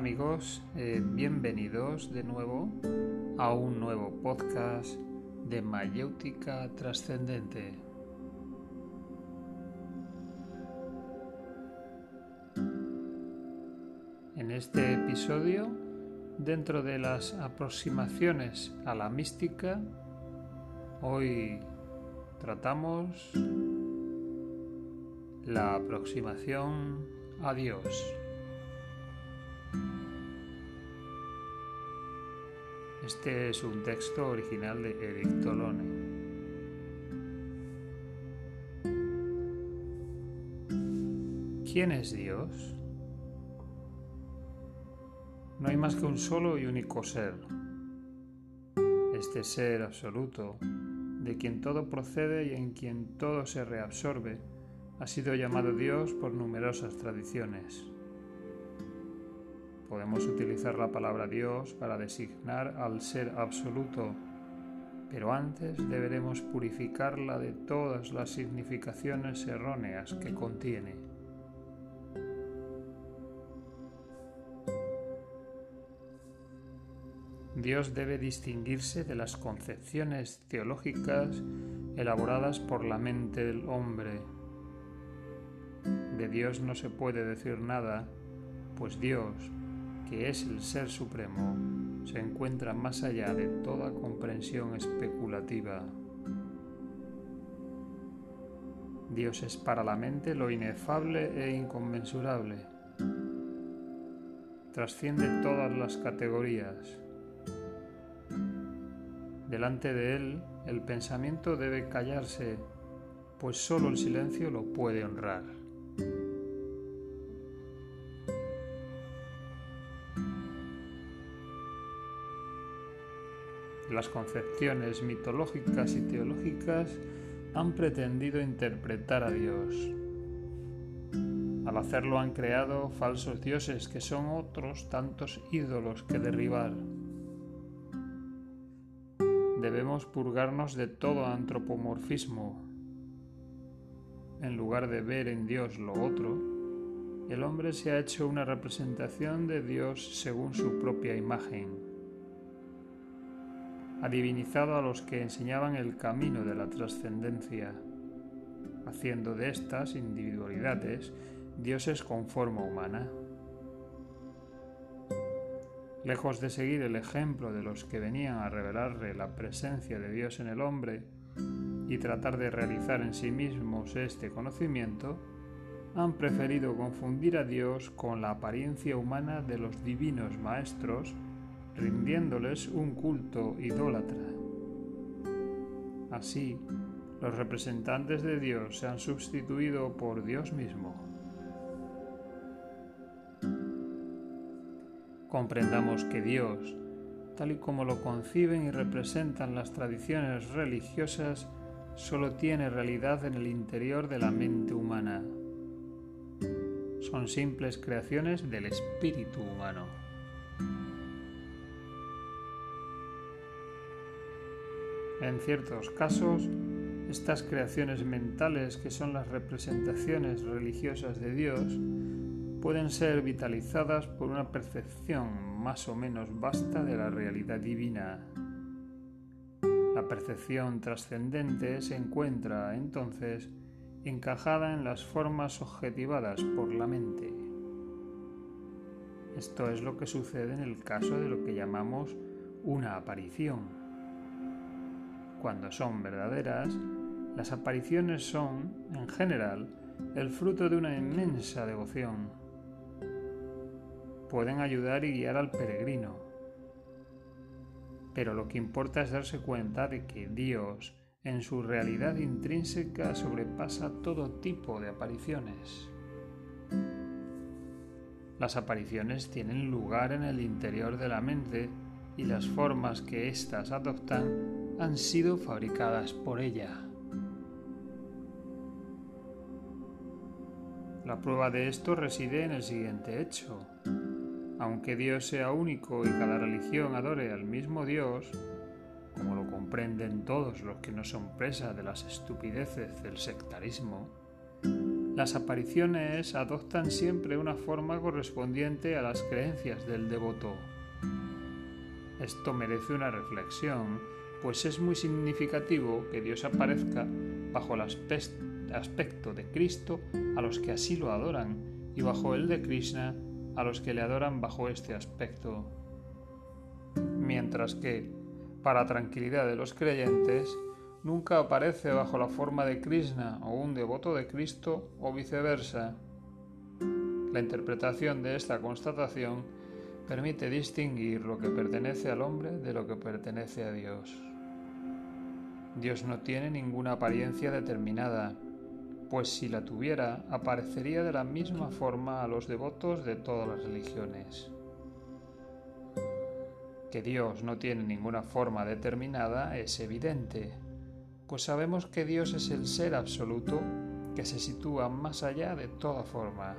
amigos, eh, bienvenidos de nuevo a un nuevo podcast de Mayéutica Trascendente. En este episodio, dentro de las aproximaciones a la mística, hoy tratamos la aproximación a Dios. Este es un texto original de Eric Tolone. ¿Quién es Dios? No hay más que un solo y único ser. Este ser absoluto, de quien todo procede y en quien todo se reabsorbe, ha sido llamado Dios por numerosas tradiciones. Podemos utilizar la palabra Dios para designar al ser absoluto, pero antes deberemos purificarla de todas las significaciones erróneas que contiene. Dios debe distinguirse de las concepciones teológicas elaboradas por la mente del hombre. De Dios no se puede decir nada, pues Dios, que es el Ser Supremo, se encuentra más allá de toda comprensión especulativa. Dios es para la mente lo inefable e inconmensurable. Trasciende todas las categorías. Delante de Él, el pensamiento debe callarse, pues solo el silencio lo puede honrar. Las concepciones mitológicas y teológicas han pretendido interpretar a Dios. Al hacerlo han creado falsos dioses que son otros tantos ídolos que derribar. Debemos purgarnos de todo antropomorfismo. En lugar de ver en Dios lo otro, el hombre se ha hecho una representación de Dios según su propia imagen ha divinizado a los que enseñaban el camino de la trascendencia, haciendo de estas individualidades dioses con forma humana. Lejos de seguir el ejemplo de los que venían a revelarle la presencia de Dios en el hombre y tratar de realizar en sí mismos este conocimiento, han preferido confundir a Dios con la apariencia humana de los divinos maestros rindiéndoles un culto idólatra. Así, los representantes de Dios se han sustituido por Dios mismo. Comprendamos que Dios, tal y como lo conciben y representan las tradiciones religiosas, solo tiene realidad en el interior de la mente humana. Son simples creaciones del espíritu humano. En ciertos casos, estas creaciones mentales que son las representaciones religiosas de Dios pueden ser vitalizadas por una percepción más o menos vasta de la realidad divina. La percepción trascendente se encuentra entonces encajada en las formas objetivadas por la mente. Esto es lo que sucede en el caso de lo que llamamos una aparición. Cuando son verdaderas, las apariciones son, en general, el fruto de una inmensa devoción. Pueden ayudar y guiar al peregrino. Pero lo que importa es darse cuenta de que Dios, en su realidad intrínseca, sobrepasa todo tipo de apariciones. Las apariciones tienen lugar en el interior de la mente y las formas que éstas adoptan han sido fabricadas por ella. La prueba de esto reside en el siguiente hecho. Aunque Dios sea único y cada religión adore al mismo Dios, como lo comprenden todos los que no son presa de las estupideces del sectarismo, Las apariciones adoptan siempre una forma correspondiente a las creencias del devoto. Esto merece una reflexión, pues es muy significativo que Dios aparezca bajo el aspecto de Cristo a los que así lo adoran y bajo el de Krishna a los que le adoran bajo este aspecto. Mientras que, para tranquilidad de los creyentes, nunca aparece bajo la forma de Krishna o un devoto de Cristo o viceversa. La interpretación de esta constatación permite distinguir lo que pertenece al hombre de lo que pertenece a Dios. Dios no tiene ninguna apariencia determinada, pues si la tuviera, aparecería de la misma forma a los devotos de todas las religiones. Que Dios no tiene ninguna forma determinada es evidente, pues sabemos que Dios es el ser absoluto que se sitúa más allá de toda forma.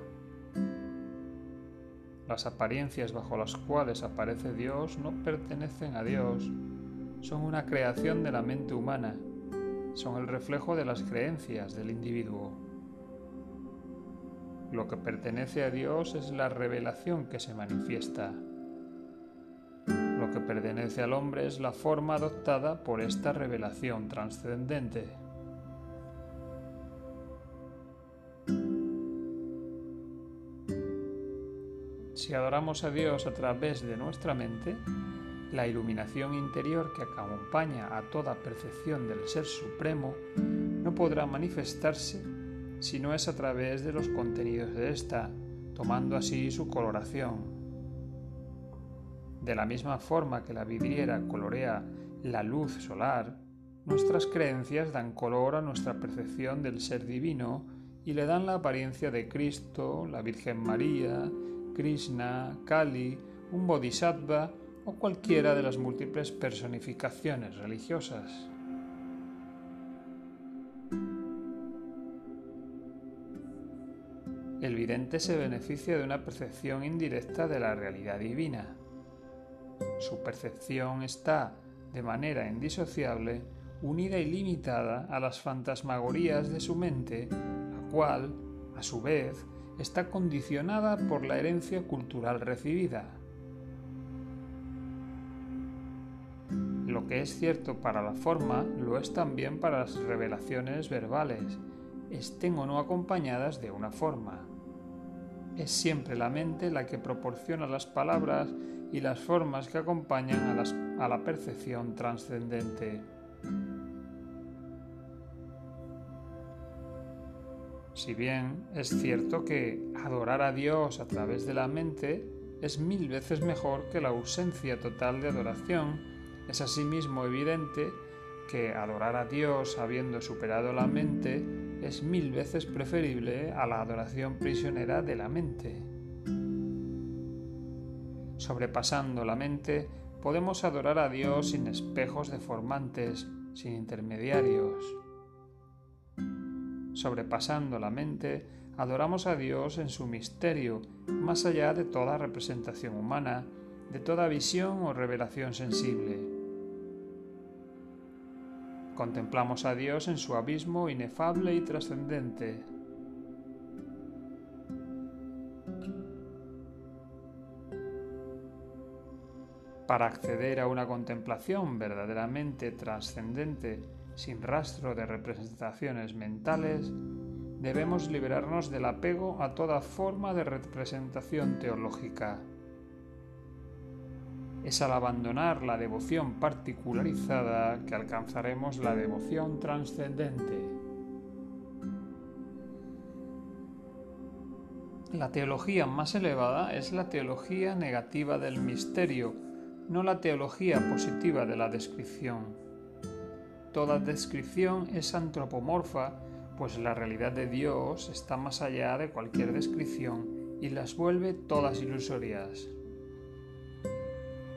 Las apariencias bajo las cuales aparece Dios no pertenecen a Dios, son una creación de la mente humana, son el reflejo de las creencias del individuo. Lo que pertenece a Dios es la revelación que se manifiesta. Lo que pertenece al hombre es la forma adoptada por esta revelación trascendente. Si adoramos a Dios a través de nuestra mente, la iluminación interior que acompaña a toda percepción del Ser Supremo no podrá manifestarse si no es a través de los contenidos de ésta, tomando así su coloración. De la misma forma que la vidriera colorea la luz solar, nuestras creencias dan color a nuestra percepción del ser divino y le dan la apariencia de Cristo, la Virgen María, Krishna, Kali, un Bodhisattva o cualquiera de las múltiples personificaciones religiosas. El vidente se beneficia de una percepción indirecta de la realidad divina. Su percepción está, de manera indisociable, unida y limitada a las fantasmagorías de su mente, la cual, a su vez, está condicionada por la herencia cultural recibida. Lo que es cierto para la forma lo es también para las revelaciones verbales, estén o no acompañadas de una forma. Es siempre la mente la que proporciona las palabras y las formas que acompañan a, la percepción trascendente. Si bien es cierto que adorar a Dios a través de la mente es mil veces mejor que la ausencia total de adoración, es asimismo evidente que adorar a Dios habiendo superado la mente es mil veces preferible a la adoración prisionera de la mente. Sobrepasando la mente, podemos adorar a Dios sin espejos deformantes, sin intermediarios. Sobrepasando la mente, adoramos a Dios en su misterio, más allá de toda representación humana, de toda visión o revelación sensible. Contemplamos a Dios en su abismo inefable y trascendente. Para acceder a una contemplación verdaderamente trascendente, sin rastro de representaciones mentales, debemos liberarnos del apego a toda forma de representación teológica es al abandonar la devoción particularizada que alcanzaremos la devoción trascendente. La teología más elevada es la teología negativa del misterio, no la teología positiva de la descripción. Toda descripción es antropomorfa, pues la realidad de Dios está más allá de cualquier descripción y las vuelve todas ilusorias.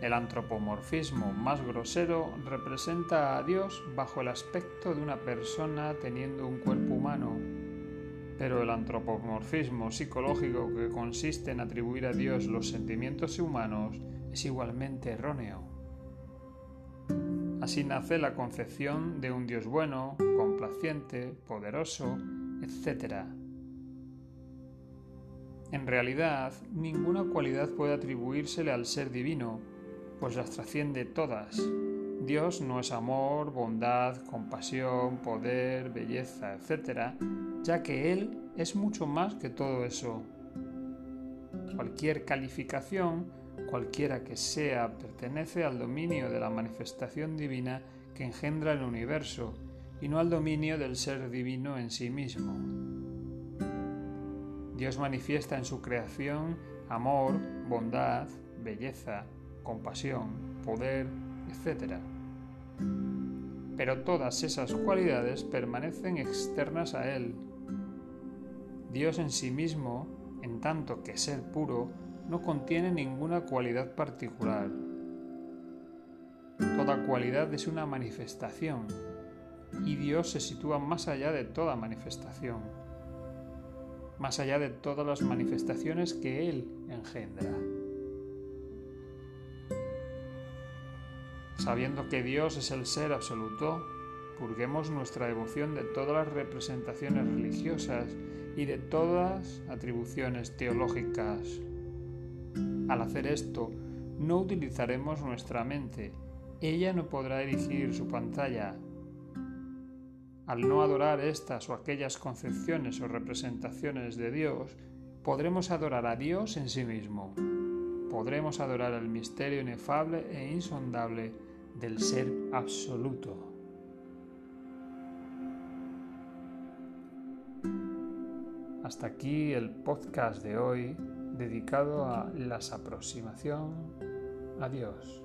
El antropomorfismo más grosero representa a Dios bajo el aspecto de una persona teniendo un cuerpo humano, pero el antropomorfismo psicológico que consiste en atribuir a Dios los sentimientos humanos es igualmente erróneo. Así nace la concepción de un Dios bueno, complaciente, poderoso, etc. En realidad, ninguna cualidad puede atribuírsele al ser divino, pues las trasciende todas. Dios no es amor, bondad, compasión, poder, belleza, etc., ya que Él es mucho más que todo eso. Cualquier calificación, cualquiera que sea, pertenece al dominio de la manifestación divina que engendra el universo y no al dominio del ser divino en sí mismo. Dios manifiesta en su creación amor, bondad, belleza, compasión, poder, etc. Pero todas esas cualidades permanecen externas a Él. Dios en sí mismo, en tanto que ser puro, no contiene ninguna cualidad particular. Toda cualidad es una manifestación, y Dios se sitúa más allá de toda manifestación más allá de todas las manifestaciones que Él engendra. Sabiendo que Dios es el ser absoluto, purguemos nuestra devoción de todas las representaciones religiosas y de todas atribuciones teológicas. Al hacer esto, no utilizaremos nuestra mente. Ella no podrá dirigir su pantalla, al no adorar estas o aquellas concepciones o representaciones de Dios, podremos adorar a Dios en sí mismo. Podremos adorar el misterio inefable e insondable del ser absoluto. Hasta aquí el podcast de hoy dedicado a la aproximación. A Dios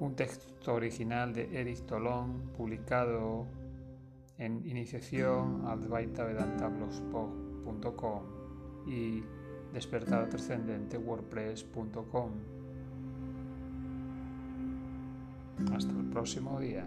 un texto original de Eric Tolón publicado en iniciación y despertar trascendente wordpress.com. Hasta el próximo día.